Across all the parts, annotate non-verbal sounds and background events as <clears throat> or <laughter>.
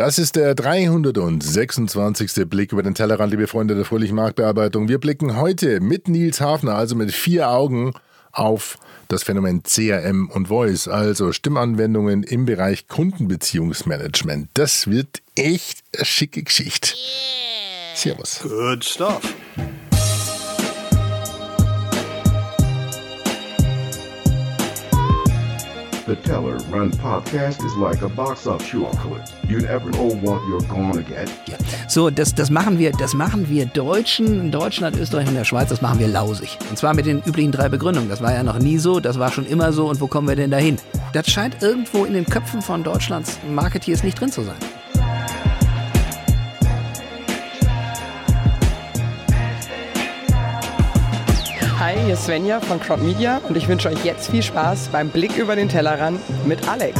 Das ist der 326. Blick über den Tellerrand, liebe Freunde der fröhlichen Marktbearbeitung. Wir blicken heute mit Nils Hafner, also mit vier Augen, auf das Phänomen CRM und Voice, also Stimmanwendungen im Bereich Kundenbeziehungsmanagement. Das wird echt eine schicke Geschichte. Servus. Good stuff. The Teller Run podcast is like a box of chocolate. You never know what you're gonna get. So, das, das, machen wir, das machen wir Deutschen in Deutschland, Österreich und der Schweiz, das machen wir lausig. Und zwar mit den üblichen drei Begründungen. Das war ja noch nie so, das war schon immer so und wo kommen wir denn dahin? Das scheint irgendwo in den Köpfen von Deutschlands Marketeers nicht drin zu sein. Hi, hier ist Svenja von Crowd Media und ich wünsche euch jetzt viel Spaß beim Blick über den Tellerrand mit Alex.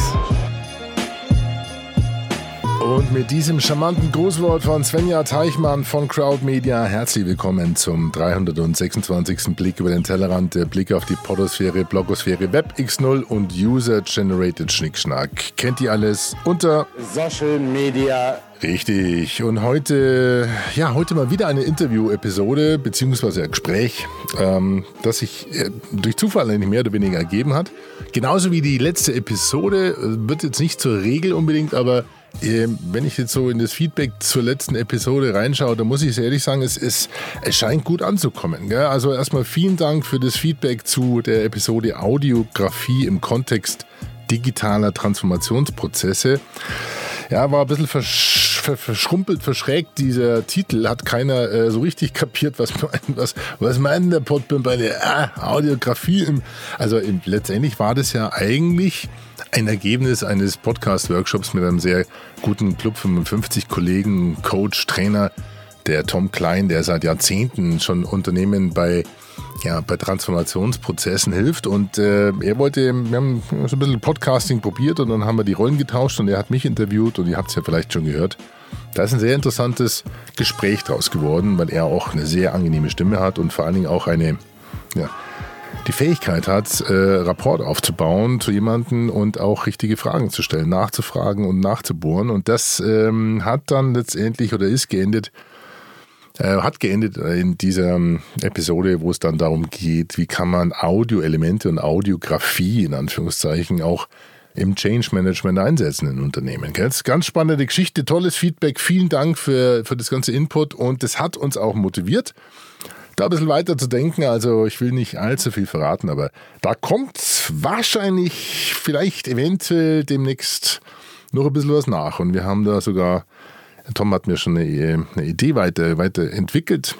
Und mit diesem charmanten Grußwort von Svenja Teichmann von Crowd Media herzlich willkommen zum 326. Blick über den Tellerrand, der Blick auf die Podosphäre, Blogosphäre, Web X0 und User-Generated Schnickschnack. Kennt ihr alles unter Social Media Richtig. Und heute, ja, heute mal wieder eine Interview-Episode, beziehungsweise ein Gespräch, ähm, das sich äh, durch Zufall eigentlich mehr oder weniger ergeben hat. Genauso wie die letzte Episode, äh, wird jetzt nicht zur Regel unbedingt, aber äh, wenn ich jetzt so in das Feedback zur letzten Episode reinschaue, da muss ich ehrlich sagen, es, ist, es scheint gut anzukommen. Gell? Also erstmal vielen Dank für das Feedback zu der Episode Audiografie im Kontext digitaler Transformationsprozesse. Ja, war ein bisschen versch verschrumpelt, verschrägt, dieser Titel. Hat keiner äh, so richtig kapiert, was, was, was meint der Podbim bei der ah, Audiografie. Im, also im, letztendlich war das ja eigentlich ein Ergebnis eines Podcast-Workshops mit einem sehr guten Club 55 Kollegen, Coach, Trainer, der Tom Klein, der seit Jahrzehnten schon Unternehmen bei ja, bei Transformationsprozessen hilft. Und äh, er wollte, wir haben so ein bisschen Podcasting probiert und dann haben wir die Rollen getauscht und er hat mich interviewt und ihr habt es ja vielleicht schon gehört. Da ist ein sehr interessantes Gespräch draus geworden, weil er auch eine sehr angenehme Stimme hat und vor allen Dingen auch eine, ja, die Fähigkeit hat, äh, Rapport aufzubauen zu jemandem und auch richtige Fragen zu stellen, nachzufragen und nachzubohren. Und das ähm, hat dann letztendlich oder ist geendet äh, hat geendet in dieser ähm, Episode, wo es dann darum geht, wie kann man Audioelemente und Audiografie in Anführungszeichen auch im Change Management einsetzen in Unternehmen. Ganz, ganz spannende Geschichte, tolles Feedback. Vielen Dank für, für das ganze Input und das hat uns auch motiviert, da ein bisschen weiter zu denken. Also ich will nicht allzu viel verraten, aber da kommt wahrscheinlich, vielleicht eventuell demnächst noch ein bisschen was nach. Und wir haben da sogar Tom hat mir schon eine, eine Idee weiter, weiterentwickelt.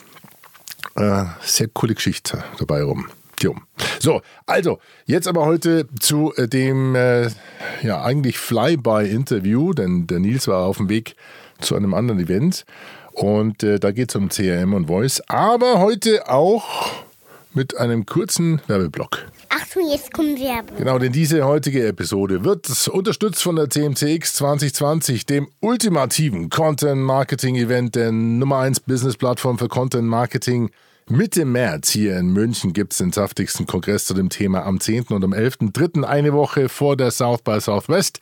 Äh, sehr coole Geschichte dabei rum. Jo. So, also, jetzt aber heute zu äh, dem äh, ja eigentlich Flyby-Interview, denn der Nils war auf dem Weg zu einem anderen Event und äh, da geht es um CRM und Voice, aber heute auch mit einem kurzen Werbeblock. Achtung, jetzt kommt Werbung. Genau, denn diese heutige Episode wird unterstützt von der CMCX 2020, dem ultimativen Content Marketing Event der Nummer 1 Business Plattform für Content Marketing. Mitte März hier in München gibt es den saftigsten Kongress zu dem Thema am 10. und am 11.3. eine Woche vor der South by Southwest.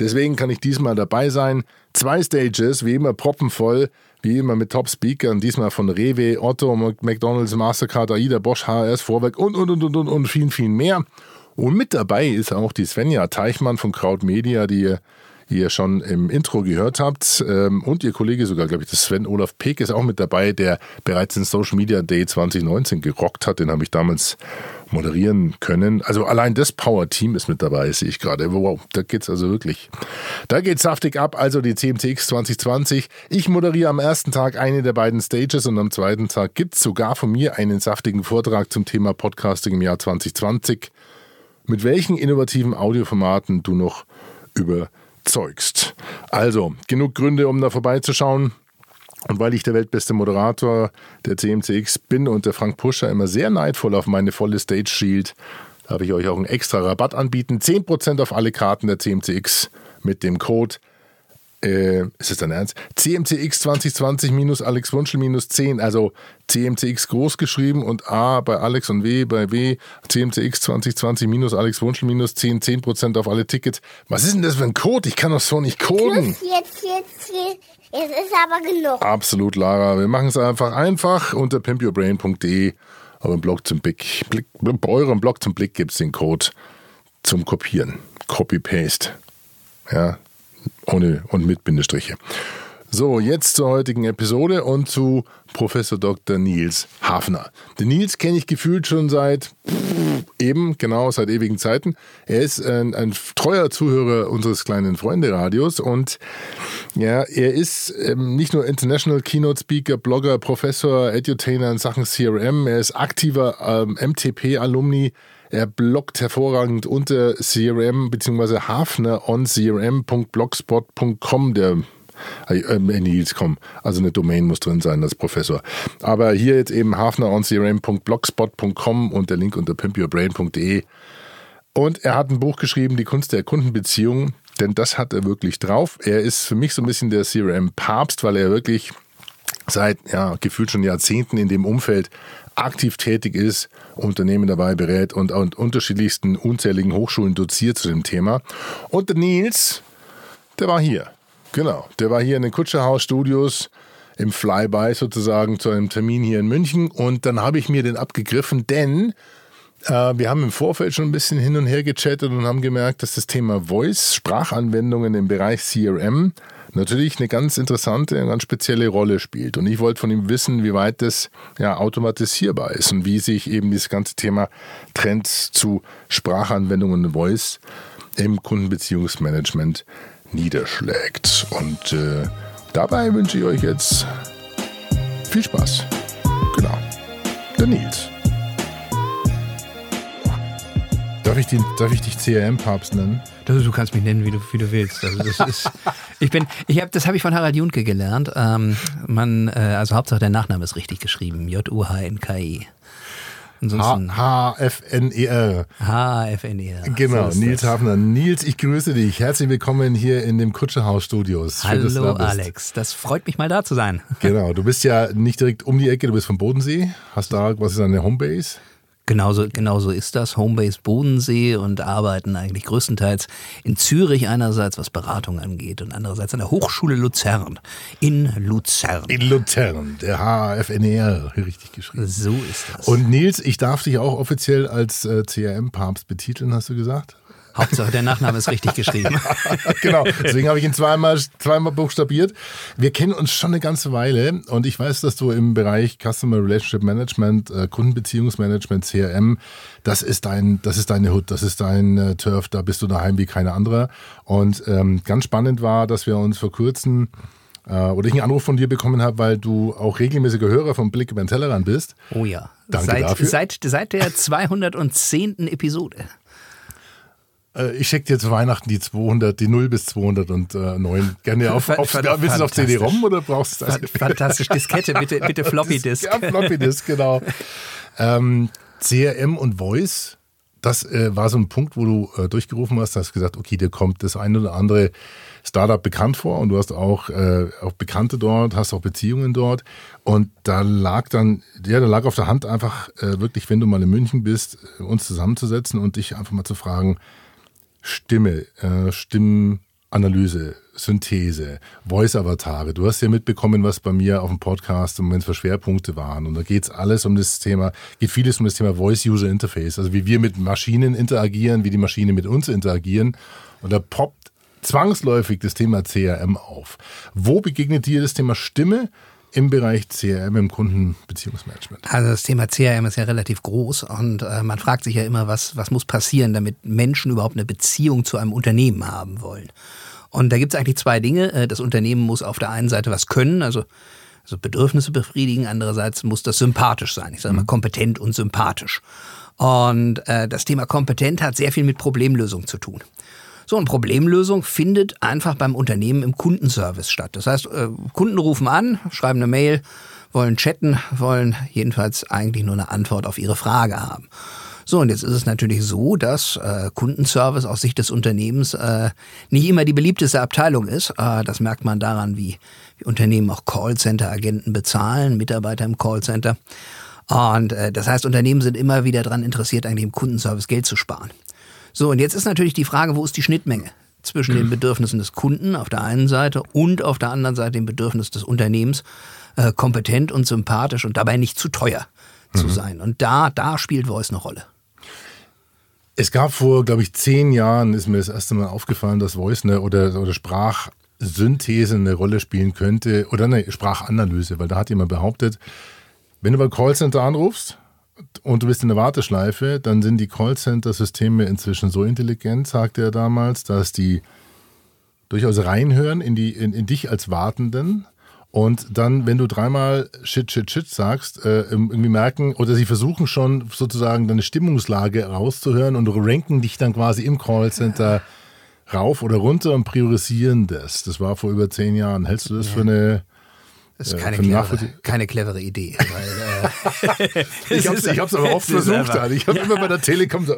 Deswegen kann ich diesmal dabei sein. Zwei Stages, wie immer proppenvoll, wie immer mit Top-Speakern, diesmal von Rewe, Otto, McDonalds, Mastercard, AIDA, Bosch, HRS, Vorwerk und, und, und, und, und, und viel, viel mehr. Und mit dabei ist auch die Svenja Teichmann von Kraut Media, die ihr, ihr schon im Intro gehört habt. Ähm, und ihr Kollege sogar, glaube ich, das Sven Olaf Peek ist auch mit dabei, der bereits den Social Media Day 2019 gerockt hat. Den habe ich damals moderieren können. Also allein das Power-Team ist mit dabei, sehe ich gerade. Wow, da geht's also wirklich. Da geht's saftig ab. Also die CMTX 2020. Ich moderiere am ersten Tag eine der beiden Stages und am zweiten Tag gibt's sogar von mir einen saftigen Vortrag zum Thema Podcasting im Jahr 2020. Mit welchen innovativen Audioformaten du noch überzeugst. Also, genug Gründe, um da vorbeizuschauen. Und weil ich der weltbeste Moderator der CMCX bin und der Frank Puscher immer sehr neidvoll auf meine volle Stage schielt, darf ich euch auch einen extra Rabatt anbieten. 10% auf alle Karten der CMCX mit dem Code äh, ist es dein Ernst? CMCX 2020 minus Alex Wunschel minus 10, also CMCX groß geschrieben und A bei Alex und W bei W, CMCX 2020 minus Alex Wunschel minus 10, 10% auf alle Tickets. Was ist denn das für ein Code? Ich kann doch so nicht coden. Jetzt, jetzt, jetzt. Es ist aber genug. Absolut, Lara. Wir machen es einfach einfach unter pimpyourbrain.de. Eurem Blog zum Blick, Blick, bei eurem Blog zum Blick gibt es den Code zum Kopieren. Copy-Paste. Ja, ohne und mit Bindestriche. So, jetzt zur heutigen Episode und zu Professor Dr. Nils Hafner. Den Nils kenne ich gefühlt schon seit eben, genau, seit ewigen Zeiten. Er ist ein, ein treuer Zuhörer unseres kleinen Freunde-Radios und ja, er ist ähm, nicht nur International Keynote Speaker, Blogger, Professor, Edutainer in Sachen CRM, er ist aktiver ähm, MTP-Alumni. Er bloggt hervorragend unter CRM bzw. Hafner on crm.blogspot.com, der äh, Nils.com. Also eine Domain muss drin sein, das Professor. Aber hier jetzt eben hafneroncrm.blogspot.com und der Link unter pimpyourbrain.de. Und er hat ein Buch geschrieben, Die Kunst der Kundenbeziehung, denn das hat er wirklich drauf. Er ist für mich so ein bisschen der CRM-Papst, weil er wirklich seit ja, gefühlt schon Jahrzehnten in dem Umfeld aktiv tätig ist, Unternehmen dabei berät und an unterschiedlichsten unzähligen Hochschulen doziert zu dem Thema. Und der Nils, der war hier. Genau, der war hier in den Kutscherhaus Studios im Flyby sozusagen zu einem Termin hier in München und dann habe ich mir den abgegriffen, denn äh, wir haben im Vorfeld schon ein bisschen hin und her gechattet und haben gemerkt, dass das Thema Voice, Sprachanwendungen im Bereich CRM natürlich eine ganz interessante, eine ganz spezielle Rolle spielt. Und ich wollte von ihm wissen, wie weit das ja automatisierbar ist und wie sich eben dieses ganze Thema Trends zu Sprachanwendungen und Voice im Kundenbeziehungsmanagement niederschlägt. Und äh, dabei wünsche ich euch jetzt viel Spaß. Genau. Der Nils. Darf ich, den, darf ich dich CRM-Papst nennen? Du, du kannst mich nennen, wie du, wie du willst. Also das ist, ich bin, ich hab, das habe ich von Harald Junke gelernt. Ähm, man, äh, also Hauptsache der Nachname ist richtig geschrieben. J-U-H-N-K-I. H-H-F-N-E-R. H-F-N-E-R. Genau, So Nils das. Hafner. Nils, ich grüße dich. Herzlich willkommen hier in dem Kutscherhaus Studios. Schön, Hallo da. Alex, das freut mich mal da zu sein. Genau, du bist ja nicht direkt um die Ecke, du bist vom Bodensee. Hast da, was ist deine Homebase? Genauso, genauso ist das. Homebase Bodensee und arbeiten eigentlich größtenteils in Zürich einerseits, was Beratung angeht, und andererseits an der Hochschule Luzern. In Luzern. In Luzern, der H-F-N-E-R, richtig geschrieben. so ist das. Und Nils, ich darf dich auch offiziell als äh, CRM-Papst betiteln, hast du gesagt? Hauptsache der Nachname ist richtig geschrieben. <laughs> genau, deswegen habe ich ihn zweimal, zweimal buchstabiert. Wir kennen uns schon eine ganze Weile und ich weiß, dass du im Bereich Customer Relationship Management, äh, Kundenbeziehungsmanagement, CRM, das ist dein, das ist deine Hut, das ist dein äh, Turf, da bist du daheim wie keine andere. Und ähm, ganz spannend war, dass wir uns vor kurzem äh, oder ich einen Anruf von dir bekommen habe, weil du auch regelmäßiger Hörer vom Blick über den Tellerrand bist. Oh ja. Danke seit, dafür. Seit, seit der 210. Episode. Äh, ich schicke dir zu Weihnachten die 200, die 0 bis 209. Gerne auf, auf, willst du auf. CD-ROM oder brauchst du das? Fantastisch. Diskette, bitte, bitte <laughs> Floppy Disk. Ja, Floppy Disk, genau. ähm, CRM und Voice, das äh, war so ein Punkt, wo du äh, durchgerufen hast, hast gesagt, okay, dir kommt das eine oder andere Startup bekannt vor und du hast auch, äh, auch Bekannte dort, hast auch Beziehungen dort und da lag dann, ja, da lag auf der Hand einfach äh, wirklich, wenn du mal in München bist, äh, uns zusammenzusetzen und dich einfach mal zu fragen, Stimme, äh, Stimmenanalyse, Synthese, Voice-Avatare. Du hast ja mitbekommen, was bei mir auf dem Podcast im Moment für Schwerpunkte waren. Und da geht's alles um das Thema, geht vieles um das Thema Voice-User-Interface, also wie wir mit Maschinen interagieren, wie die Maschine mit uns interagieren. Und da poppt zwangsläufig das Thema CRM auf. Wo begegnet dir das Thema Stimme im Bereich CRM im Kundenbeziehungsmanagement? Also das Thema CRM ist ja relativ groß und äh, man fragt sich ja immer, was, was muss passieren, damit Menschen überhaupt eine Beziehung zu einem Unternehmen haben wollen. Und da gibt es eigentlich zwei Dinge. Äh, Das Unternehmen muss auf der einen Seite was können, also, also Bedürfnisse befriedigen, andererseits muss das sympathisch sein. Ich sage mal kompetent und sympathisch. Und äh, das Thema kompetent hat sehr viel mit Problemlösung zu tun. So, und Problemlösung findet einfach beim Unternehmen im Kundenservice statt. Das heißt, äh, Kunden rufen an, schreiben eine Mail, wollen chatten, wollen jedenfalls eigentlich nur eine Antwort auf ihre Frage haben. So, und jetzt ist es natürlich so, dass äh, Kundenservice aus Sicht des Unternehmens äh, nicht immer die beliebteste Abteilung ist. Äh, das merkt man daran, wie, wie Unternehmen auch Callcenter-Agenten bezahlen, Mitarbeiter im Callcenter. Und äh, das heißt, Unternehmen sind immer wieder daran interessiert, eigentlich im Kundenservice Geld zu sparen. So, und jetzt ist natürlich die Frage, wo ist die Schnittmenge zwischen den Bedürfnissen des Kunden auf der einen Seite und auf der anderen Seite dem Bedürfnis des Unternehmens, äh, kompetent und sympathisch und dabei nicht zu teuer zu sein. Und da, da spielt Voice eine Rolle. Es gab vor, glaube ich, zehn Jahren, ist mir das erste Mal aufgefallen, dass Voice eine, oder, oder Sprachsynthese eine Rolle spielen könnte oder eine Sprachanalyse, weil da hat jemand behauptet, wenn du bei Callcenter anrufst und du bist in der Warteschleife, dann sind die Callcenter-Systeme inzwischen so intelligent, sagte er damals, dass die durchaus reinhören in, die, in, in dich als Wartenden und dann, wenn du dreimal Shit, Shit, Shit sagst, äh, irgendwie merken oder sie versuchen schon sozusagen deine Stimmungslage rauszuhören und ranken dich dann quasi im Callcenter <laughs> rauf oder runter und priorisieren das. Das war vor über zehn Jahren. Hältst du das für eine Das ist Ja, keine, für clevere, keine clevere Idee. Weil, äh, <laughs> Ich habe es aber oft versucht. einfach- Alter. Ich habe immer bei der Telekom so,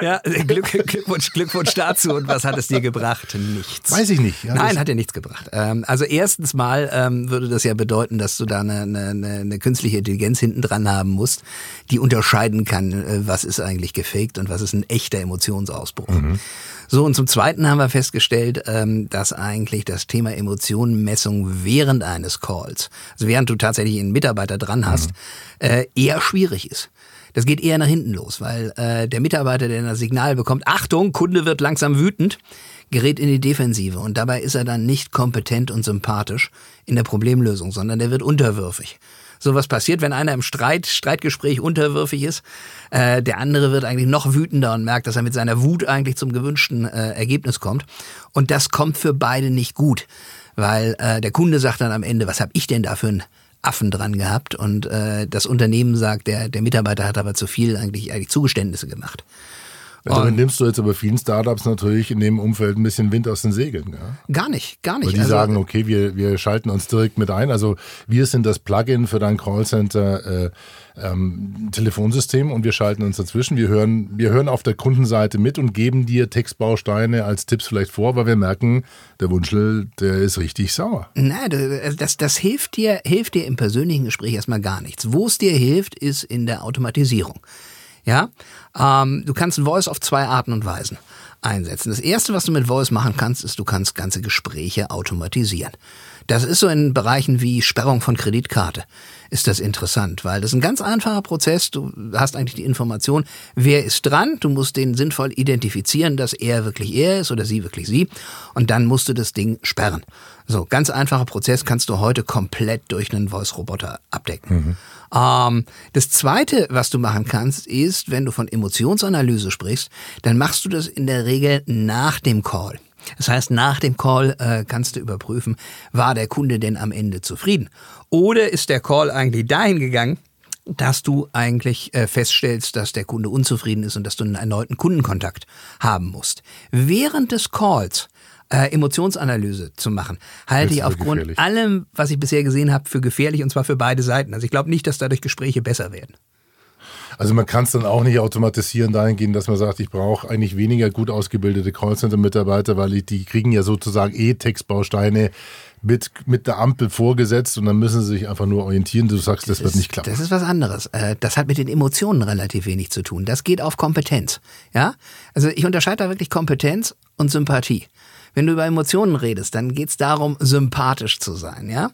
ja, Glück, Glückwunsch, Glückwunsch dazu. Und was hat es dir gebracht? Nichts. weiß ich nicht. Ja, Nein, hat dir nichts gebracht. Ähm, also erstens mal ähm, würde das ja bedeuten, dass du da eine, eine, eine, künstliche Intelligenz hinten dran haben musst, die unterscheiden kann, äh, was ist eigentlich gefaked und was ist ein echter Emotionsausbruch. So, und zum Zweiten haben wir festgestellt, ähm, dass eigentlich das Thema Emotionenmessung während eines Calls, also während du tatsächlich einen Mitarbeiter dran hast, äh, eher schwierig ist. Das geht eher nach hinten los, weil äh, der Mitarbeiter, der das Signal bekommt, Achtung, Kunde wird langsam wütend, gerät in die Defensive und dabei ist er dann nicht kompetent und sympathisch in der Problemlösung, sondern der wird unterwürfig. So was passiert, wenn einer im Streit, Streitgespräch unterwürfig ist. Äh, der andere wird eigentlich noch wütender und merkt, dass er mit seiner Wut eigentlich zum gewünschten äh, Ergebnis kommt. Und das kommt für beide nicht gut, weil äh, der Kunde sagt dann am Ende, was habe ich denn da für einen Affen dran gehabt? Und äh, das Unternehmen sagt, der, der Mitarbeiter hat aber zu viel eigentlich, eigentlich Zugeständnisse gemacht. Damit nimmst du jetzt aber vielen Startups natürlich in dem Umfeld ein bisschen Wind aus den Segeln. Ja? Gar nicht, gar nicht. Weil die Also- sagen, okay, wir, wir schalten uns direkt mit ein. Also wir sind das Plugin für dein Callcenter äh, ähm, Telefonsystem und wir schalten uns dazwischen. Wir hören, wir hören auf der Kundenseite mit und geben dir Textbausteine als Tipps vielleicht vor, weil wir merken, der Wunschel, der ist richtig sauer. Nein, das, das, das hilft dir, hilft dir im persönlichen Gespräch erstmal gar nichts. Wo es dir hilft, ist in der Automatisierung. Ja, ähm, du kannst Voice auf zwei Arten und Weisen einsetzen. Das erste, was du mit Voice machen kannst, ist, du kannst ganze Gespräche automatisieren. Das ist so in Bereichen wie Sperrung von Kreditkarte ist das interessant, weil das ist ein ganz einfacher Prozess. Du hast eigentlich die Information, wer ist dran. Du musst den sinnvoll identifizieren, dass er wirklich er ist oder sie wirklich sie. Und dann musst du das Ding sperren. So, ganz einfacher Prozess kannst du heute komplett durch einen Voice-Roboter abdecken. Ähm, das zweite, was du machen kannst, ist, wenn du von Emotionsanalyse sprichst, dann machst du das in der Regel nach dem Call. Das heißt, nach dem Call äh, kannst du überprüfen, war der Kunde denn am Ende zufrieden? Oder ist der Call eigentlich dahin gegangen, dass du eigentlich äh, feststellst, dass der Kunde unzufrieden ist und dass du einen erneuten Kundenkontakt haben musst. Während des Calls äh, Emotionsanalyse zu machen, halte ich aufgrund gefährlich. allem, was ich bisher gesehen habe, für gefährlich und zwar für beide Seiten. Also ich glaube nicht, dass dadurch Gespräche besser werden. Also man kann es dann auch nicht automatisieren dahingehend, dass man sagt, ich brauche eigentlich weniger gut ausgebildete Callcenter-Mitarbeiter, weil ich, die kriegen ja sozusagen eh Textbausteine mit, mit der Ampel vorgesetzt und dann müssen sie sich einfach nur orientieren. Du sagst, das, wird nicht klappen. Das ist was anderes. Äh, Das hat mit den Emotionen relativ wenig zu tun. Das geht auf Kompetenz. Ja? Also ich unterscheide da wirklich Kompetenz und Sympathie. Wenn du über Emotionen redest, dann geht es darum, sympathisch zu sein. Ja?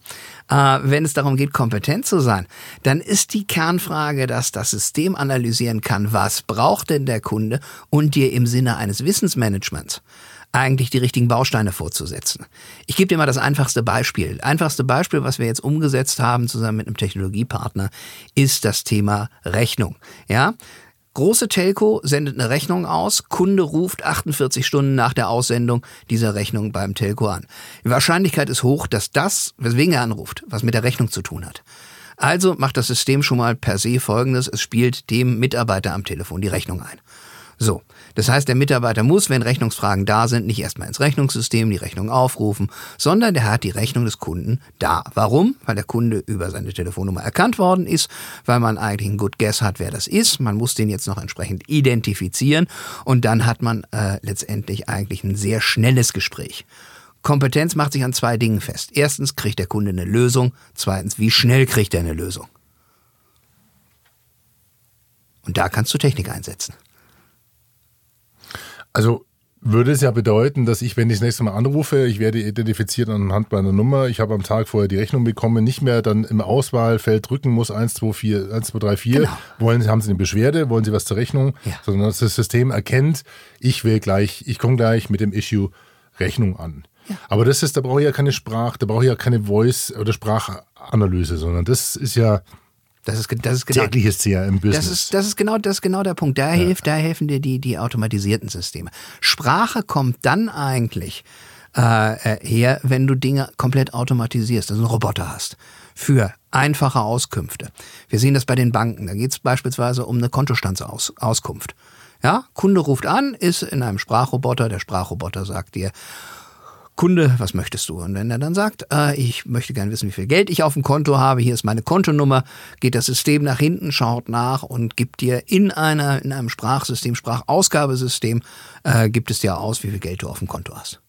Äh, wenn es darum geht, kompetent zu sein, dann ist die Kernfrage, dass das System analysieren kann, was braucht denn der Kunde und dir im Sinne eines Wissensmanagements eigentlich die richtigen Bausteine vorzusetzen. Ich gebe dir mal das einfachste Beispiel. Einfachste Beispiel, was wir jetzt umgesetzt haben zusammen mit einem Technologiepartner, ist das Thema Rechnung. Ja? Große Telco sendet eine Rechnung aus, Kunde ruft 48 Stunden nach der Aussendung dieser Rechnung beim Telco an. Die Wahrscheinlichkeit ist hoch, dass das, weswegen er anruft, was mit der Rechnung zu tun hat. Also macht das System schon mal per se Folgendes, es spielt dem Mitarbeiter am Telefon die Rechnung ein. So, das heißt, der Mitarbeiter muss, wenn Rechnungsfragen da sind, nicht erstmal ins Rechnungssystem die Rechnung aufrufen, sondern der hat die Rechnung des Kunden da. Warum? Weil der Kunde über seine Telefonnummer erkannt worden ist, weil man eigentlich einen Good Guess hat, wer das ist. Man muss den jetzt noch entsprechend identifizieren und dann hat man äh, letztendlich eigentlich ein sehr schnelles Gespräch. Kompetenz macht sich an zwei Dingen fest. Erstens kriegt der Kunde eine Lösung, zweitens, wie schnell kriegt er eine Lösung. Und da kannst du Technik einsetzen. Also würde es ja bedeuten, dass ich, wenn ich das nächste Mal anrufe, ich werde identifiziert anhand meiner Nummer, ich habe am Tag vorher die Rechnung bekommen, nicht mehr dann im Auswahlfeld drücken muss 1, 2, 4, 1, 2, 3, 4. Genau. Wollen Sie, haben Sie eine Beschwerde, wollen Sie was zur Rechnung, Ja. sondern dass das System erkennt, ich will gleich, ich komme gleich mit dem Issue Rechnung an. Aber das ist, da brauche ich ja keine Sprach, da brauche ich ja keine Voice- oder Sprachanalyse, sondern das ist ja Das ist, das ist genau, tägliches CRM-Business. Das ist, das ist genau, das ist genau der Punkt. Da hilft, da helfen dir die, die automatisierten Systeme. Sprache kommt dann eigentlich äh, äh, her, wenn du Dinge komplett automatisierst, also einen Roboter hast. Für einfache Auskünfte. Wir sehen das bei den Banken. Da geht es beispielsweise um eine Kontostandsauskunft. Ja, Kunde ruft an, ist in einem Sprachroboter. Der Sprachroboter sagt dir, Kunde, was möchtest du? Und wenn er dann sagt, äh, ich möchte gerne wissen, wie viel Geld ich auf dem Konto habe, hier ist meine Kontonummer, geht das System nach hinten, schaut nach und gibt dir in einer in einem Sprachsystem, Sprachausgabesystem, äh, gibt es dir aus, wie viel Geld du auf dem Konto hast.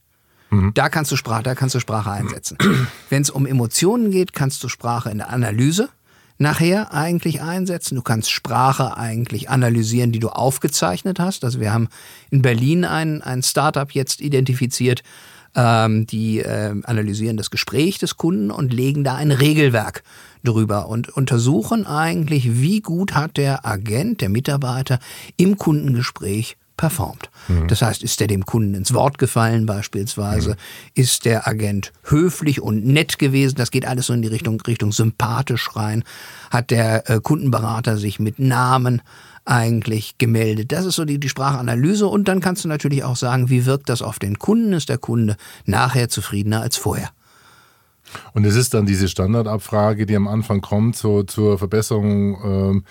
Da kannst du Sprache, da kannst du Sprache einsetzen. <clears throat> Wenn es um Emotionen geht, kannst du Sprache in der Analyse nachher eigentlich einsetzen. Du kannst Sprache eigentlich analysieren, die du aufgezeichnet hast. Also wir haben in Berlin ein, ein Startup jetzt identifiziert, ähm, die äh, analysieren das Gespräch des Kunden und legen da ein Regelwerk drüber und untersuchen eigentlich, wie gut hat der Agent, der Mitarbeiter im Kundengespräch performt. Das heißt, ist der dem Kunden ins Wort gefallen beispielsweise? Ist der Agent höflich und nett gewesen? Das geht alles so in die Richtung, Richtung sympathisch rein. Hat der äh, Kundenberater sich mit Namen eigentlich gemeldet? Das ist so die, die Sprachanalyse und dann kannst du natürlich auch sagen, wie wirkt das auf den Kunden? Ist der Kunde nachher zufriedener als vorher? Und es ist dann diese Standardabfrage, die am Anfang kommt, so zur Verbesserung, ähm,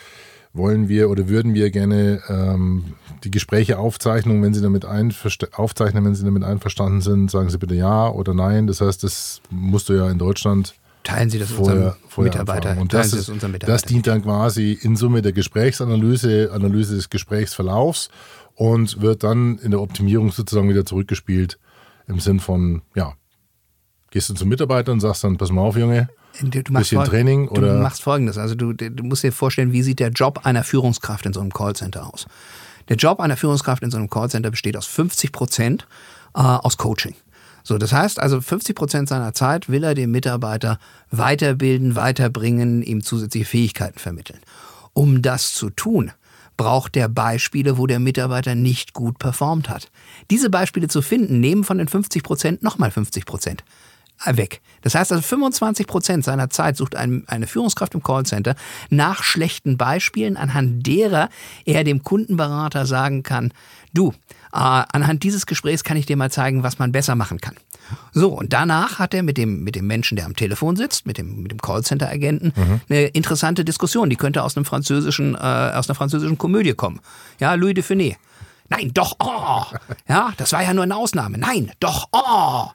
wollen wir oder würden wir gerne ähm, die Gespräche aufzeichnen, wenn Sie damit aufzeichnen, wenn Sie damit einverstanden sind, sagen Sie bitte ja oder nein. Das heißt, das musst du ja in Deutschland Teilen Sie das vorher, unserem vorher Mitarbeiter. anfangen. Und das, ist, unserem das Mitarbeiter. dient dann quasi in Summe der Gesprächsanalyse, Analyse des Gesprächsverlaufs und wird dann in der Optimierung sozusagen wieder zurückgespielt im Sinn von, ja, gehst du zum Mitarbeiter und sagst dann, pass mal auf, Junge, Du, du bisschen Training du oder- machst folgendes. Also du, du musst dir vorstellen, wie sieht der Job einer Führungskraft in so einem Callcenter aus? Der Job einer Führungskraft in so einem Callcenter besteht aus 50 Prozent äh, aus Coaching. So, das heißt also 50 Prozent seiner Zeit will er dem Mitarbeiter weiterbilden, weiterbringen, ihm zusätzliche Fähigkeiten vermitteln. Um das zu tun, braucht der Beispiele, wo der Mitarbeiter nicht gut performt hat. Diese Beispiele zu finden, nehmen von den 50 Prozent nochmal 50 Prozent weg. Das heißt also 25 Prozent seiner Zeit sucht ein, eine Führungskraft im Callcenter nach schlechten Beispielen, anhand derer er dem Kundenberater sagen kann, du, äh, anhand dieses Gesprächs kann ich dir mal zeigen, was man besser machen kann. So, und danach hat er mit dem, mit dem Menschen, der am Telefon sitzt, mit dem, mit dem Callcenter-Agenten, eine interessante Diskussion. Die könnte aus einem französischen, äh, aus einer französischen Komödie kommen. Ja, Louis de Funès. Nein, doch, oh. <laughs> Ja, das war ja nur eine Ausnahme. Nein, doch, oh.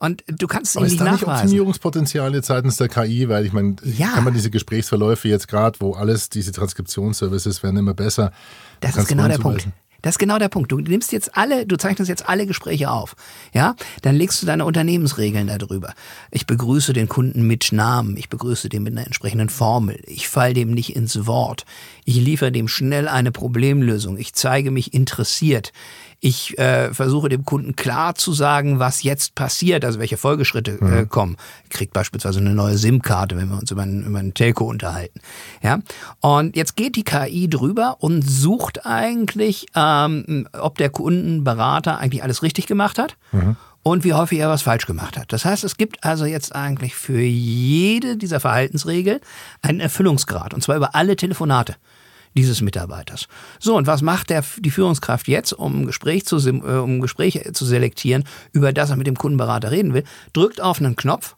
Und du kannst Aber ist nicht da nicht nachweisen. Optimierungspotenzial seitens der KI? Weil ich meine, Ja. kann man diese Gesprächsverläufe jetzt gerade, wo alles, diese Transkriptionsservices werden immer besser. Das ist genau der. Punkt. Das ist genau der Punkt. Du nimmst jetzt alle, du zeichnest jetzt alle Gespräche auf. Ja, dann legst du deine Unternehmensregeln darüber. Ich begrüße den Kunden mit Namen. Ich begrüße den mit einer entsprechenden Formel. Ich fall dem nicht ins Wort. Ich liefere dem schnell eine Problemlösung. Ich zeige mich interessiert. Ich äh, versuche dem Kunden klar zu sagen, was jetzt passiert, also welche Folgeschritte äh, kommen. Kriegt beispielsweise eine neue SIM-Karte, wenn wir uns über einen, über einen Telco unterhalten. Ja, und jetzt geht die KI drüber und sucht eigentlich, ähm, ob der Kundenberater eigentlich alles richtig gemacht hat. Und wie häufig er was falsch gemacht hat. Das heißt, es gibt also jetzt eigentlich für jede dieser Verhaltensregeln einen Erfüllungsgrad. Und zwar über alle Telefonate dieses Mitarbeiters. So, und was macht der, die Führungskraft jetzt, um ein Gespräch zu, äh, um Gespräch zu selektieren, über das er mit dem Kundenberater reden will? Drückt auf einen Knopf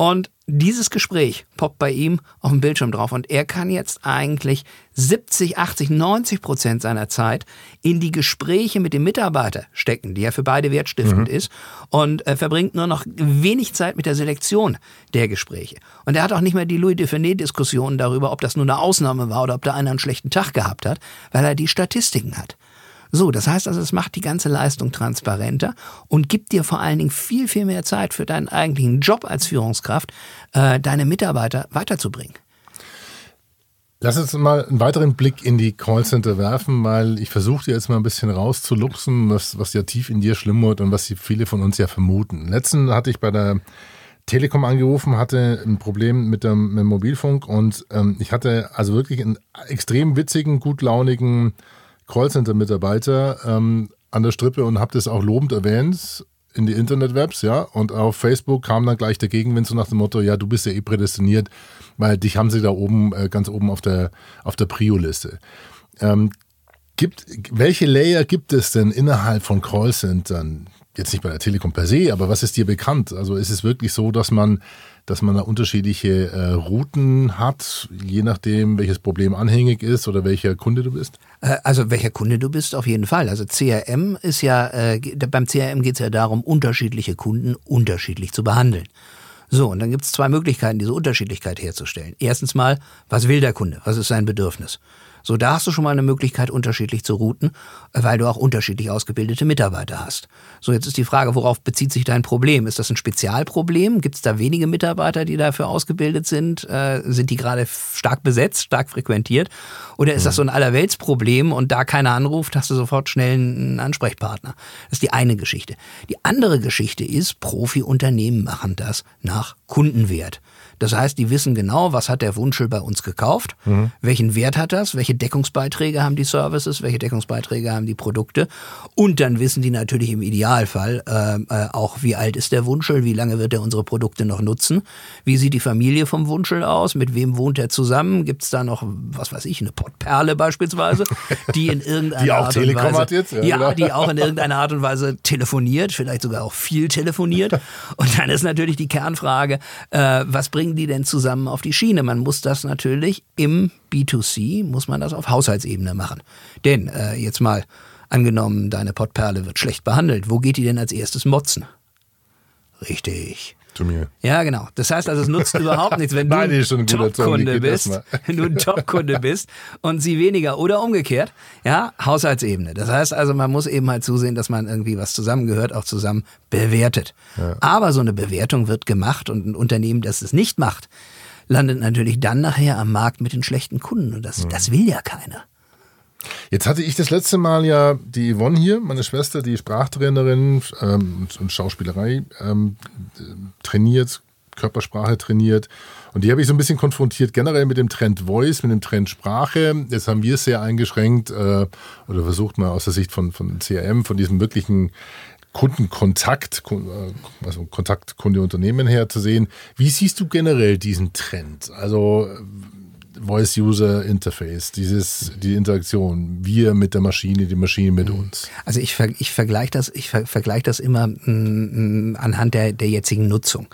Und dieses Gespräch poppt bei ihm auf dem Bildschirm drauf und er kann jetzt eigentlich 70, 80, 90 Prozent seiner Zeit in die Gespräche mit dem Mitarbeiter stecken, die ja für beide wertstiftend mhm. ist und äh, verbringt nur noch wenig Zeit mit der Selektion der Gespräche. Und er hat auch nicht mehr die Louis Dufiné-Diskussion darüber, ob das nur eine Ausnahme war oder ob da einer einen schlechten Tag gehabt hat, weil er die Statistiken hat. So, das heißt also, es macht die ganze Leistung transparenter und gibt dir vor allen Dingen viel, viel mehr Zeit für deinen eigentlichen Job als Führungskraft, äh, deine Mitarbeiter weiterzubringen. Lass uns mal einen weiteren Blick in die Callcenter werfen, weil ich versuche jetzt mal ein bisschen rauszuluxen, was, was ja tief in dir schlummert und was viele von uns ja vermuten. Letzten hatte ich bei der Telekom angerufen, hatte ein Problem mit dem, mit dem Mobilfunk und ähm, ich hatte also wirklich einen extrem witzigen, gutlaunigen Callcenter-Mitarbeiter ähm, an der Strippe und habe das auch lobend erwähnt in die Internetwebs, ja. Und auf Facebook kam dann gleich der Gegenwind so nach dem Motto, ja, du bist ja eh prädestiniert, weil dich haben sie da oben, äh, ganz oben auf der, auf der Prio-Liste. Ähm, gibt, welche Layer gibt es denn innerhalb von Callcentern? Jetzt nicht bei der Telekom per se, aber was ist dir bekannt? Also ist es wirklich so, dass man dass man da unterschiedliche äh, Routen hat, je nachdem, welches Problem anhängig ist oder welcher Kunde du bist? Äh, also welcher Kunde du bist, auf jeden Fall. Also CRM ist ja, äh, beim CRM geht es ja darum, unterschiedliche Kunden unterschiedlich zu behandeln. So, und dann gibt es zwei Möglichkeiten, diese Unterschiedlichkeit herzustellen. Erstens mal, was will der Kunde? Was ist sein Bedürfnis? So, da hast du schon mal eine Möglichkeit, unterschiedlich zu routen, weil du auch unterschiedlich ausgebildete Mitarbeiter hast. So, jetzt ist die Frage, worauf bezieht sich dein Problem? Ist das ein Spezialproblem? Gibt es da wenige Mitarbeiter, die dafür ausgebildet sind? Äh, sind die gerade stark besetzt, stark frequentiert? Oder ist das so ein Allerweltsproblem und da keiner anruft, hast du sofort schnell einen Ansprechpartner? Das ist die eine Geschichte. Die andere Geschichte ist, Profi-Unternehmen machen das nach Kundenwert. Das heißt, die wissen genau, was hat der Wunschel bei uns gekauft, mhm. welchen Wert hat das, welche Deckungsbeiträge haben die Services, welche Deckungsbeiträge haben die Produkte und dann wissen die natürlich im Idealfall äh, äh, auch, wie alt ist der Wunschel, wie lange wird er unsere Produkte noch nutzen, wie sieht die Familie vom Wunschel aus, mit wem wohnt er zusammen, gibt es da noch, was weiß ich, eine Pottperle beispielsweise, <laughs> die in irgendeiner die auch Art Telekom und Weise, hat jetzt, ja, ja genau. die auch in irgendeiner Art und Weise telefoniert, vielleicht sogar auch viel telefoniert und dann ist natürlich die Kernfrage, äh, was bringen die denn zusammen auf die Schiene? Man muss das natürlich im B2C, muss man das auf Haushaltsebene machen. Denn äh, jetzt mal angenommen, deine Pottperle wird schlecht behandelt, wo geht die denn als erstes motzen? Richtig. Zu mir. Ja, genau. Das heißt also, es nutzt überhaupt nichts, wenn <laughs> du Nein, ein Top-Kunde bist, <laughs> wenn du ein Top-Kunde bist und sie weniger oder umgekehrt. Ja, Haushaltsebene. Das heißt also, man muss eben halt zusehen, dass man irgendwie was zusammengehört, auch zusammen bewertet. Aber so eine Bewertung wird gemacht und ein Unternehmen, das es nicht macht, landet natürlich dann nachher am Markt mit den schlechten Kunden. Und das, das will ja keiner. Jetzt hatte ich das letzte Mal ja die Yvonne hier, meine Schwester, die Sprachtrainerin ähm, und Schauspielerei ähm, trainiert, Körpersprache trainiert. Und die habe ich so ein bisschen konfrontiert, generell mit dem Trend Voice, mit dem Trend Sprache. Jetzt haben wir es sehr eingeschränkt äh, oder versucht mal aus der Sicht von, von CRM, von diesem wirklichen Kundenkontakt, Kun- äh, also Kontakt Kunde-Unternehmen her zu sehen. Wie siehst du generell diesen Trend? Also Voice-User-Interface, dieses, die Interaktion, wir mit der Maschine, die Maschine mit uns. Also ich, ver ich vergleiche das, ich ver vergleich das immer mm, mm, anhand der, der jetzigen Nutzung.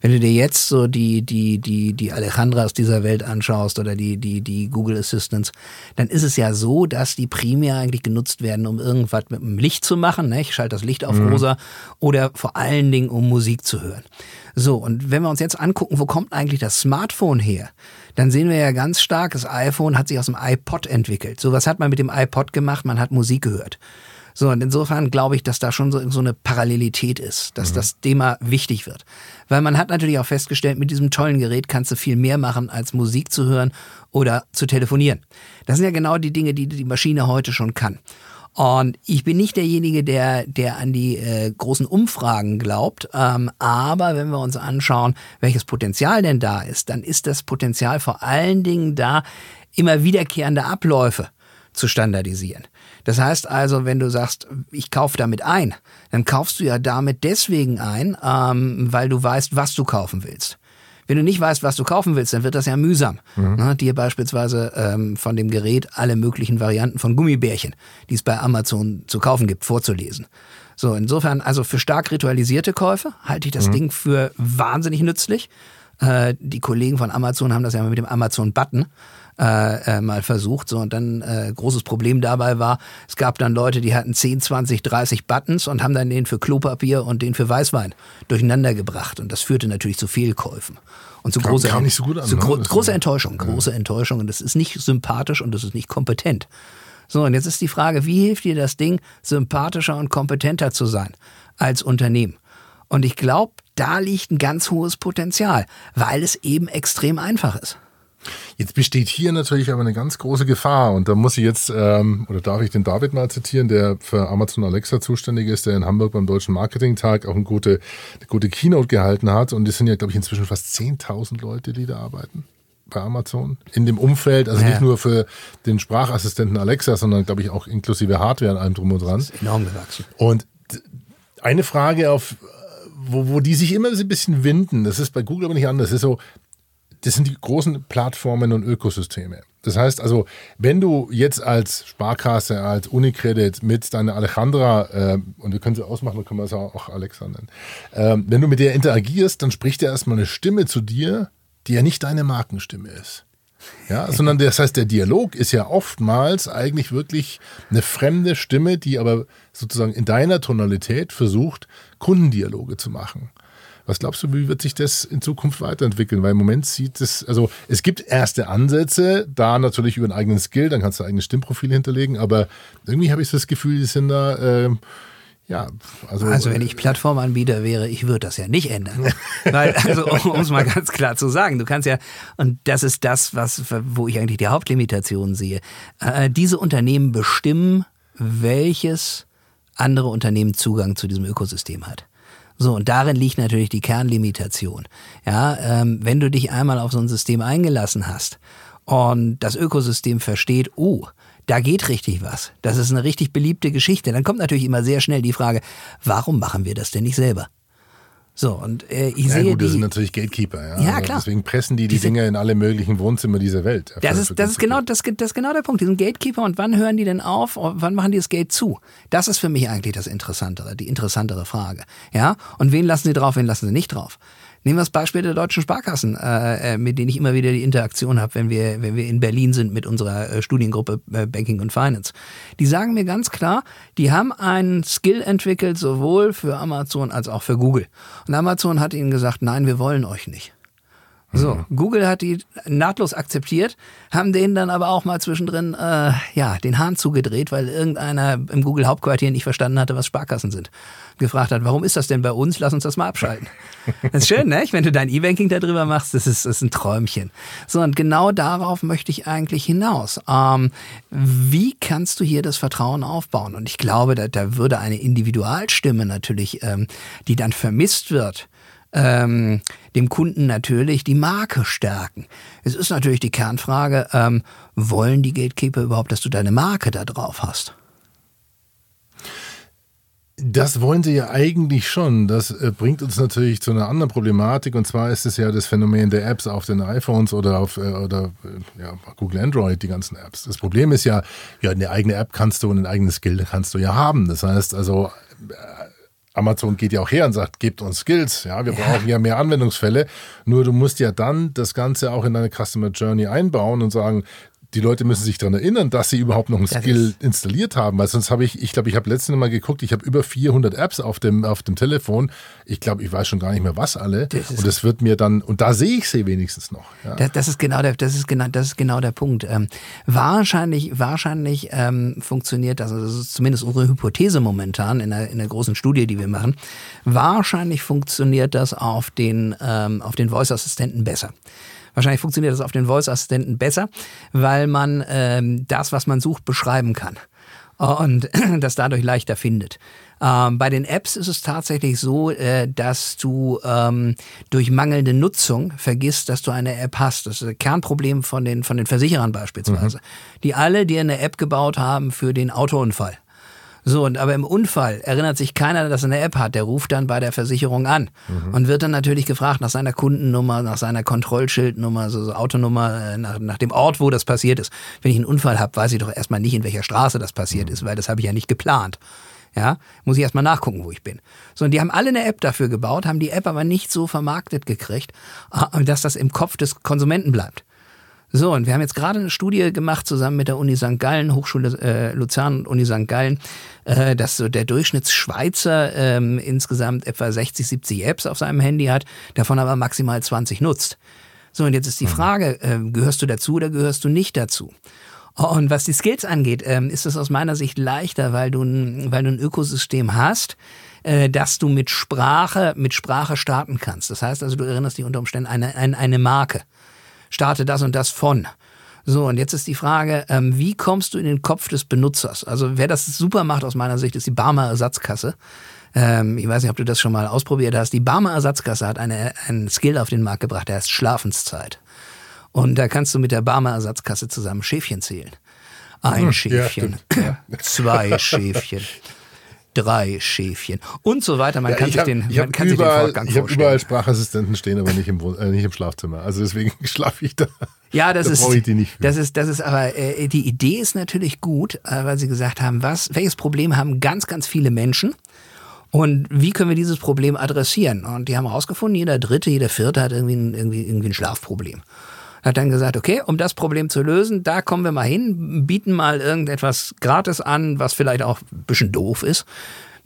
Wenn du dir jetzt so die, die, die, die Alejandras dieser Welt anschaust oder die, die, die Google Assistants, dann ist es ja so, dass die primär eigentlich genutzt werden, um irgendwas mit dem Licht zu machen. Ne? Ich schalte das Licht auf rosa oder vor allen Dingen, um Musik zu hören. So, und wenn wir uns jetzt angucken, wo kommt eigentlich das Smartphone her? Dann sehen wir ja ganz stark, das iPhone hat sich aus dem iPod entwickelt. So, was hat man mit dem iPod gemacht? Man hat Musik gehört. So, und insofern glaube ich, dass da schon so, so eine Parallelität ist, dass das Thema wichtig wird. Weil man hat natürlich auch festgestellt, mit diesem tollen Gerät kannst du viel mehr machen, als Musik zu hören oder zu telefonieren. Das sind ja genau die Dinge, die die Maschine heute schon kann. Und ich bin nicht derjenige, der, der an die äh, großen Umfragen glaubt. Ähm, aber wenn wir uns anschauen, welches Potenzial denn da ist, dann ist das Potenzial vor allen Dingen da, immer wiederkehrende Abläufe zu standardisieren. Das heißt also, wenn du sagst, ich kaufe damit ein, dann kaufst du ja damit deswegen ein, ähm, weil du weißt, was du kaufen willst. Wenn du nicht weißt, was du kaufen willst, dann wird das ja mühsam. Mhm. Ne, dir beispielsweise ähm, von dem Gerät alle möglichen Varianten von Gummibärchen, die es bei Amazon zu kaufen gibt, vorzulesen. So, insofern, also für stark ritualisierte Käufe halte ich das Ding für wahnsinnig nützlich. Äh, die Kollegen von Amazon haben das ja mit dem Amazon-Button äh, äh, mal versucht. So, und dann äh, großes Problem dabei war, es gab dann Leute, die hatten 10, 20, 30 Buttons und haben dann den für Klopapier und den für Weißwein durcheinander gebracht. Und das führte natürlich zu Fehlkäufen. Und zu großer, an, zu ne? gro Das- große Enttäuschung, große Enttäuschung. Und das ist nicht sympathisch und das ist nicht kompetent. So, und jetzt ist die Frage, wie hilft dir das Ding, sympathischer und kompetenter zu sein als Unternehmen? Und ich glaube, da liegt ein ganz hohes Potenzial, weil es eben extrem einfach ist. Jetzt besteht hier natürlich aber eine ganz große Gefahr und da muss ich jetzt, ähm, oder darf ich den David mal zitieren, der für Amazon Alexa zuständig ist, der in Hamburg beim Deutschen Marketing-Tag auch eine gute, eine gute Keynote gehalten hat und es sind ja, glaube ich, inzwischen fast 10.000 Leute, die da arbeiten bei Amazon in dem Umfeld, also Ja. nicht nur für den Sprachassistenten Alexa, sondern glaube ich auch inklusive Hardware und allem drum und dran. Enorm gewachsen. Und eine Frage, auf, wo, wo die sich immer so ein bisschen winden, das ist bei Google aber nicht anders, das ist so, das sind die großen Plattformen und Ökosysteme. Das heißt also, wenn du jetzt als Sparkasse, als Unicredit mit deiner Alejandra, äh, und wir können sie ausmachen, dann können wir es auch Alexa nennen, ähm, wenn du mit der interagierst, dann spricht er erstmal eine Stimme zu dir, die ja nicht deine Markenstimme ist. Ja, <laughs> sondern das heißt, der Dialog ist ja oftmals eigentlich wirklich eine fremde Stimme, die aber sozusagen in deiner Tonalität versucht, Kundendialoge zu machen. Was glaubst du, wie wird sich das in Zukunft weiterentwickeln? Weil im Moment sieht es, also es gibt erste Ansätze, da natürlich über einen eigenen Skill, dann kannst du ein eigenes Stimmprofil hinterlegen, aber irgendwie habe ich das Gefühl, die sind da, ähm, ja, also, Also wenn ich Plattformanbieter wäre, ich würde das ja nicht ändern. <laughs> Weil, also um es mal ganz klar zu sagen, du kannst ja, und das ist das, was, wo ich eigentlich die Hauptlimitation sehe, äh, diese Unternehmen bestimmen, welches andere Unternehmen Zugang zu diesem Ökosystem hat. So, und darin liegt natürlich die Kernlimitation. Ja, ähm, wenn du dich einmal auf so ein System eingelassen hast und das Ökosystem versteht, oh, da geht richtig was. Das ist eine richtig beliebte Geschichte. Dann kommt natürlich immer sehr schnell die Frage, warum machen wir das denn nicht selber? So, und äh, ich ja, sehe gut, das die, sind natürlich Gatekeeper. Ja, Ja, Also klar. Deswegen pressen die die, Die sind- Dinge in alle möglichen Wohnzimmer dieser Welt. Das ist, das, ist genau, das, das ist genau der Punkt. Die sind Gatekeeper und wann hören die denn auf? Wann machen die das Gate zu? Das ist für mich eigentlich das Interessantere, die interessantere Frage. Ja? Und wen lassen sie drauf, wen lassen sie nicht drauf? Nehmen wir das Beispiel der deutschen Sparkassen, äh, äh, mit denen ich immer wieder die Interaktion habe, wenn wir, wenn wir in Berlin sind mit unserer äh, Studiengruppe äh, Banking und Finance. Die sagen mir ganz klar, die haben einen Skill entwickelt, sowohl für Amazon als auch für Google. Und Amazon hat ihnen gesagt, nein, wir wollen euch nicht. So, Google hat die nahtlos akzeptiert, haben denen dann aber auch mal zwischendrin äh, ja den Hahn zugedreht, weil irgendeiner im Google Hauptquartier nicht verstanden hatte, was Sparkassen sind. Gefragt hat, warum ist das denn bei uns? Lass uns das mal abschalten. <laughs> Das ist schön, ne? Wenn du dein E-Banking darüber machst, das ist, das ist ein Träumchen. So, und genau darauf möchte ich eigentlich hinaus. Ähm, wie kannst du hier das Vertrauen aufbauen? Und ich glaube, da, da würde eine Individualstimme natürlich, ähm, die dann vermisst wird, ähm, dem Kunden natürlich die Marke stärken. Es ist natürlich die Kernfrage, ähm, wollen die Gatekeeper überhaupt, dass du deine Marke da drauf hast? Das wollen sie ja eigentlich schon. Das äh, bringt uns natürlich zu einer anderen Problematik und zwar ist es ja das Phänomen der Apps auf den iPhones oder auf äh, oder äh, ja, Google Android, die ganzen Apps. Das Problem ist ja, ja, eine eigene App kannst du und ein eigenes Skill kannst du ja haben. Das heißt also, Amazon geht ja auch her und sagt, gebt uns Skills, ja, wir brauchen ja mehr Anwendungsfälle. Nur du musst ja dann das Ganze auch in deine Customer Journey einbauen und sagen, die Leute müssen sich daran erinnern, dass sie überhaupt noch einen Das Skill installiert haben, weil sonst habe ich, ich glaube, ich habe letztens Mal geguckt, ich habe über 400 Apps auf dem, auf dem Telefon. Ich glaube, ich weiß schon gar nicht mehr, was alle. Das und das wird mir dann, und da sehe ich sie wenigstens noch. Ja. Das, das ist genau der, das ist genau, das ist genau der Punkt. Ähm, wahrscheinlich, wahrscheinlich ähm, funktioniert das, also das ist zumindest unsere Hypothese momentan in der, in der großen Studie, die wir machen. Wahrscheinlich funktioniert das auf den, ähm, auf den Voice-Assistenten besser. Wahrscheinlich funktioniert das auf den Voice-Assistenten besser, weil man ähm, das, was man sucht, beschreiben kann und <clears throat> das dadurch leichter findet. Ähm, bei den Apps ist es tatsächlich so, äh, dass du ähm, durch mangelnde Nutzung vergisst, dass du eine App hast. Das ist ein Kernproblem von den, von den Versicherern beispielsweise, die alle dir eine App gebaut haben für den Autounfall. So, und aber im Unfall erinnert sich keiner, dass er eine App hat. Der ruft dann bei der Versicherung an Mhm. und wird dann natürlich gefragt nach seiner Kundennummer, nach seiner Kontrollschildnummer, so, so Autonummer, äh, nach, nach dem Ort, wo das passiert ist. Wenn ich einen Unfall habe, weiß ich doch erstmal nicht, in welcher Straße das passiert ist, weil das habe ich ja nicht geplant. Ja, muss ich erstmal nachgucken, wo ich bin. So, und die haben alle eine App dafür gebaut, haben die App aber nicht so vermarktet gekriegt, <laughs> dass das im Kopf des Konsumenten bleibt. So, und wir haben jetzt gerade eine Studie gemacht zusammen mit der Uni St. Gallen, Hochschule äh, Luzern und Uni St. Gallen, äh, dass so der Durchschnittsschweizer ähm, insgesamt etwa 60, 70 Apps auf seinem Handy hat, davon aber maximal 20 nutzt. So, und jetzt ist die Frage, äh, gehörst du dazu oder gehörst du nicht dazu? Und was die Skills angeht, ähm, ist es aus meiner Sicht leichter, weil du ein, weil du ein Ökosystem hast, äh, dass du mit Sprache, mit Sprache starten kannst. Das heißt also, du erinnerst dich unter Umständen an eine, an eine Marke. Starte das und das von. So, und jetzt ist die Frage, ähm, wie kommst du in den Kopf des Benutzers? Also wer das super macht aus meiner Sicht, ist die Barmer Ersatzkasse. Ähm, ich weiß nicht, ob du das schon mal ausprobiert hast. Die Barmer Ersatzkasse hat eine, einen Skill auf den Markt gebracht, der heißt Schlafenszeit. Und da kannst du mit der Barmer Ersatzkasse zusammen Schäfchen zählen. Ein Schäfchen, <laughs> zwei Schäfchen, drei Schäfchen und so weiter. Man Ja, kann ich sich hab- den, ich man kann sich den überall, Fortgang Ich habe vorstellen. überall Sprachassistenten stehen, aber nicht im, äh, nicht im Schlafzimmer. Also deswegen <laughs> schlafe ich da. Ja, das da ist, ich die nicht für. das ist, das ist aber, äh, die Idee ist natürlich gut, äh, weil sie gesagt haben, was, welches Problem haben ganz, ganz viele Menschen? Und wie können wir dieses Problem adressieren? Und die haben herausgefunden, jeder Dritte, jeder Vierte hat irgendwie ein, irgendwie, irgendwie ein Schlafproblem. Hat dann gesagt, okay, um das Problem zu lösen, da kommen wir mal hin, bieten mal irgendetwas gratis an, was vielleicht auch ein bisschen doof ist.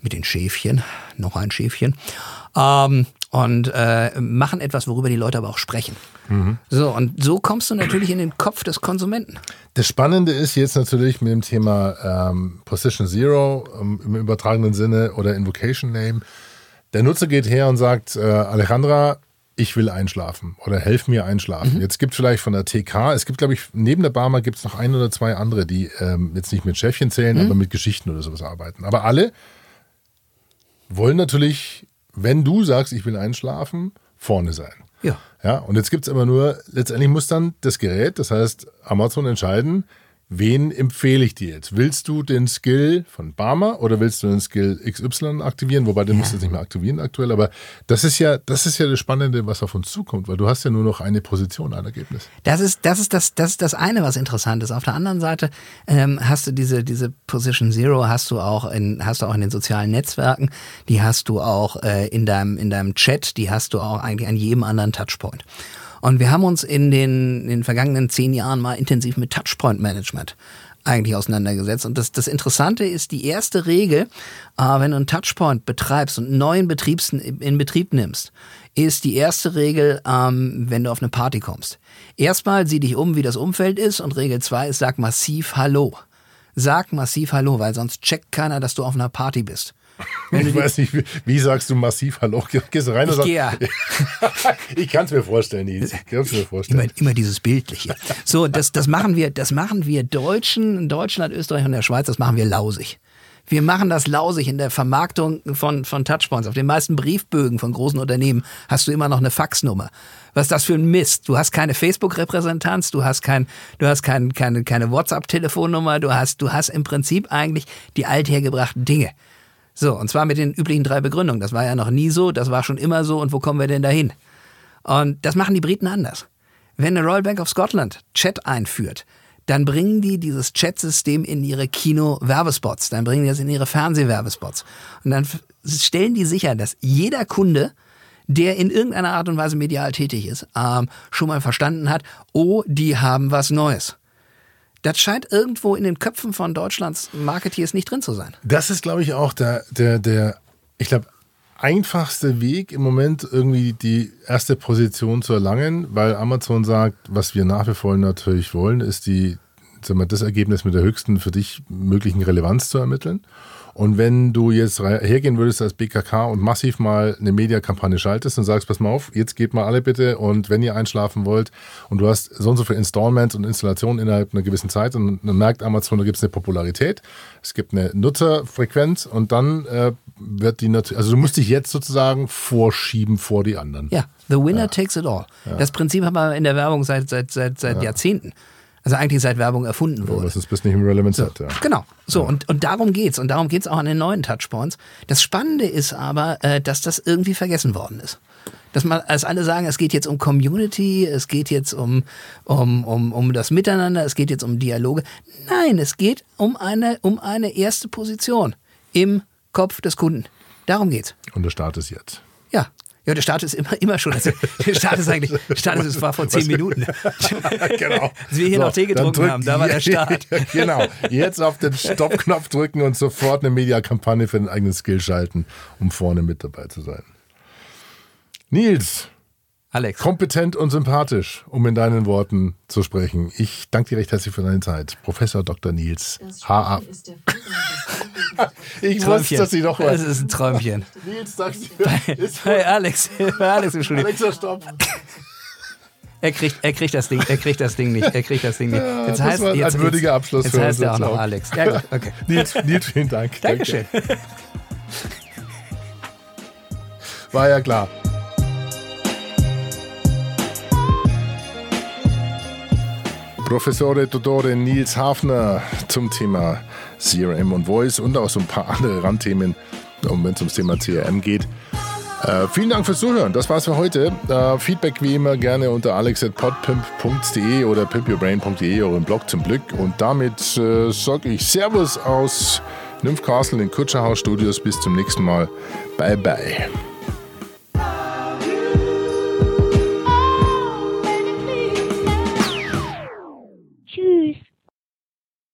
Mit den Schäfchen, noch ein Schäfchen. Ähm, und äh, machen etwas, worüber die Leute aber auch sprechen. So, und so kommst du natürlich in den Kopf des Konsumenten. Das Spannende ist jetzt natürlich mit dem Thema ähm, Position Zero ähm, im übertragenen Sinne oder Invocation Name. Der Nutzer geht her und sagt, äh, Alejandra, ich will einschlafen oder helf mir einschlafen. Jetzt gibt vielleicht von der TK, es gibt glaube ich, neben der Barmer gibt es noch ein oder zwei andere, die ähm, jetzt nicht mit Schäfchen zählen, aber mit Geschichten oder sowas arbeiten. Aber alle wollen natürlich, wenn du sagst, ich will einschlafen, vorne sein. Ja. Ja, und jetzt gibt es aber nur, letztendlich muss dann das Gerät, das heißt Amazon entscheiden, wen empfehle ich dir jetzt? Willst du den Skill von Barmer oder willst du den Skill XY aktivieren? Wobei, den musst du jetzt nicht mehr aktivieren aktuell, aber das ist ja, das ist ja das Spannende, was auf uns zukommt, weil du hast ja nur noch eine Position, ein Ergebnis. Das ist, das ist das, das ist das eine, was interessant ist. Auf der anderen Seite ähm, hast du diese, diese Position Zero hast du auch in, hast du auch in den sozialen Netzwerken, die hast du auch äh, in deinem, in deinem Chat, die hast du auch eigentlich an jedem anderen Touchpoint. Und wir haben uns in den, in den vergangenen zehn Jahren mal intensiv mit Touchpoint Management eigentlich auseinandergesetzt. Und das, das Interessante ist, die erste Regel, äh, wenn du einen Touchpoint betreibst und einen neuen Betriebs in Betrieb nimmst, ist die erste Regel, ähm, wenn du auf eine Party kommst. Erstmal sieh dich um, wie das Umfeld ist und Regel zwei ist, sag massiv Hallo. Sag massiv Hallo, weil sonst checkt keiner, dass du auf einer Party bist. Ich weiß nicht, wie, wie sagst du massiv Hallo? Gehst du rein Ich und sagst, <laughs> ich kann es mir vorstellen, Nils. Ich kann es mir vorstellen. Immer, immer dieses Bildliche. So, das, das machen wir, das machen wir Deutschen, in Deutschland, Österreich und der Schweiz, das machen wir lausig. Wir machen das lausig in der Vermarktung von, von Touchpoints. Auf den meisten Briefbögen von großen Unternehmen hast du immer noch eine Faxnummer. Was ist das für ein Mist? Du hast keine Facebook-Repräsentanz, du hast kein, du hast kein, keine, keine WhatsApp-Telefonnummer, du hast, du hast im Prinzip eigentlich die althergebrachten Dinge. So, und zwar mit den üblichen drei Begründungen. Das war ja noch nie so, das war schon immer so und wo kommen wir denn dahin? Und das machen die Briten anders. Wenn eine Royal Bank of Scotland Chat einführt, dann bringen die dieses Chat-System in ihre Kino-Werbespots, dann bringen die das in ihre Fernsehwerbespots. Und dann stellen die sicher, dass jeder Kunde, der in irgendeiner Art und Weise medial tätig ist, ähm, schon mal verstanden hat, oh, die haben was Neues. Das scheint irgendwo in den Köpfen von Deutschlands Marketeers nicht drin zu sein. Das ist, glaube ich, auch der, der, der ich glaube, einfachste Weg im Moment irgendwie die erste Position zu erlangen, weil Amazon sagt, was wir nach wie vor natürlich wollen, ist die, sagen wir, das Ergebnis mit der höchsten für dich möglichen Relevanz zu ermitteln. Und wenn du jetzt hergehen würdest als BKK und massiv mal eine Mediakampagne schaltest und sagst, pass mal auf, jetzt geht mal alle bitte und wenn ihr einschlafen wollt und du hast so und so viele Installments und Installationen innerhalb einer gewissen Zeit und dann merkt Amazon, da gibt es eine Popularität, es gibt eine Nutzerfrequenz und dann äh, wird die natürlich, also du musst dich jetzt sozusagen vorschieben vor die anderen. Ja, the winner takes it all. Das Prinzip haben wir in der Werbung seit, seit, seit, seit Jahrzehnten. Also eigentlich seit Werbung erfunden wurde. Was ist bis nicht im Relevant So, ja. Genau. So, und, und darum geht's. Und darum geht's auch an den neuen Touchpoints. Das Spannende ist aber, äh, dass das irgendwie vergessen worden ist. Dass man, als alle sagen, es geht jetzt um Community, es geht jetzt um, um, um, um das Miteinander, es geht jetzt um Dialoge. Nein, es geht um eine, um eine erste Position im Kopf des Kunden. Darum geht's. Und der Start ist jetzt. Ja. Ja, der Start ist immer, immer schon. Also, der Start ist eigentlich, <laughs> der Start ist, es war vor zehn Minuten. <laughs> genau. Als wir hier noch Tee getrunken drück- haben, da war der Start. <laughs> genau. Jetzt auf den Stoppknopf drücken und sofort eine Mediakampagne für den eigenen Skill schalten, um vorne mit dabei zu sein. Nils, Alex. kompetent und sympathisch, um in deinen Worten zu sprechen. Ich danke dir recht herzlich für deine Zeit. Professor Dr. Nils H.A. Ich wusste, dass ich noch Das was. ist ein Träumchen. Nils, sagst du, ist Hey Alex, bei Alex im Studio. Alexa, stopp. Er kriegt, er kriegt das Ding, er kriegt das Ding nicht, er kriegt das Ding nicht. das war ein würdiger Abschluss Jetzt für heißt er auch jetzt noch. Alex. Ja, gut, okay. <laughs> Nils, Nils, vielen Dank. Dankeschön. Danke. War ja klar. Professore Dodore Nils Hafner zum Thema CRM und Voice und auch so ein paar andere Randthemen, wenn es ums Thema CRM geht. Äh, vielen Dank fürs Zuhören. Das war's für heute. Äh, Feedback wie immer gerne unter alex.podpimp.de oder pimpyourbrain.de, eurem Blog zum Glück. Und damit äh, sage ich Servus aus Nymphcastle in Kutscherhaus Studios. Bis zum nächsten Mal. Bye bye.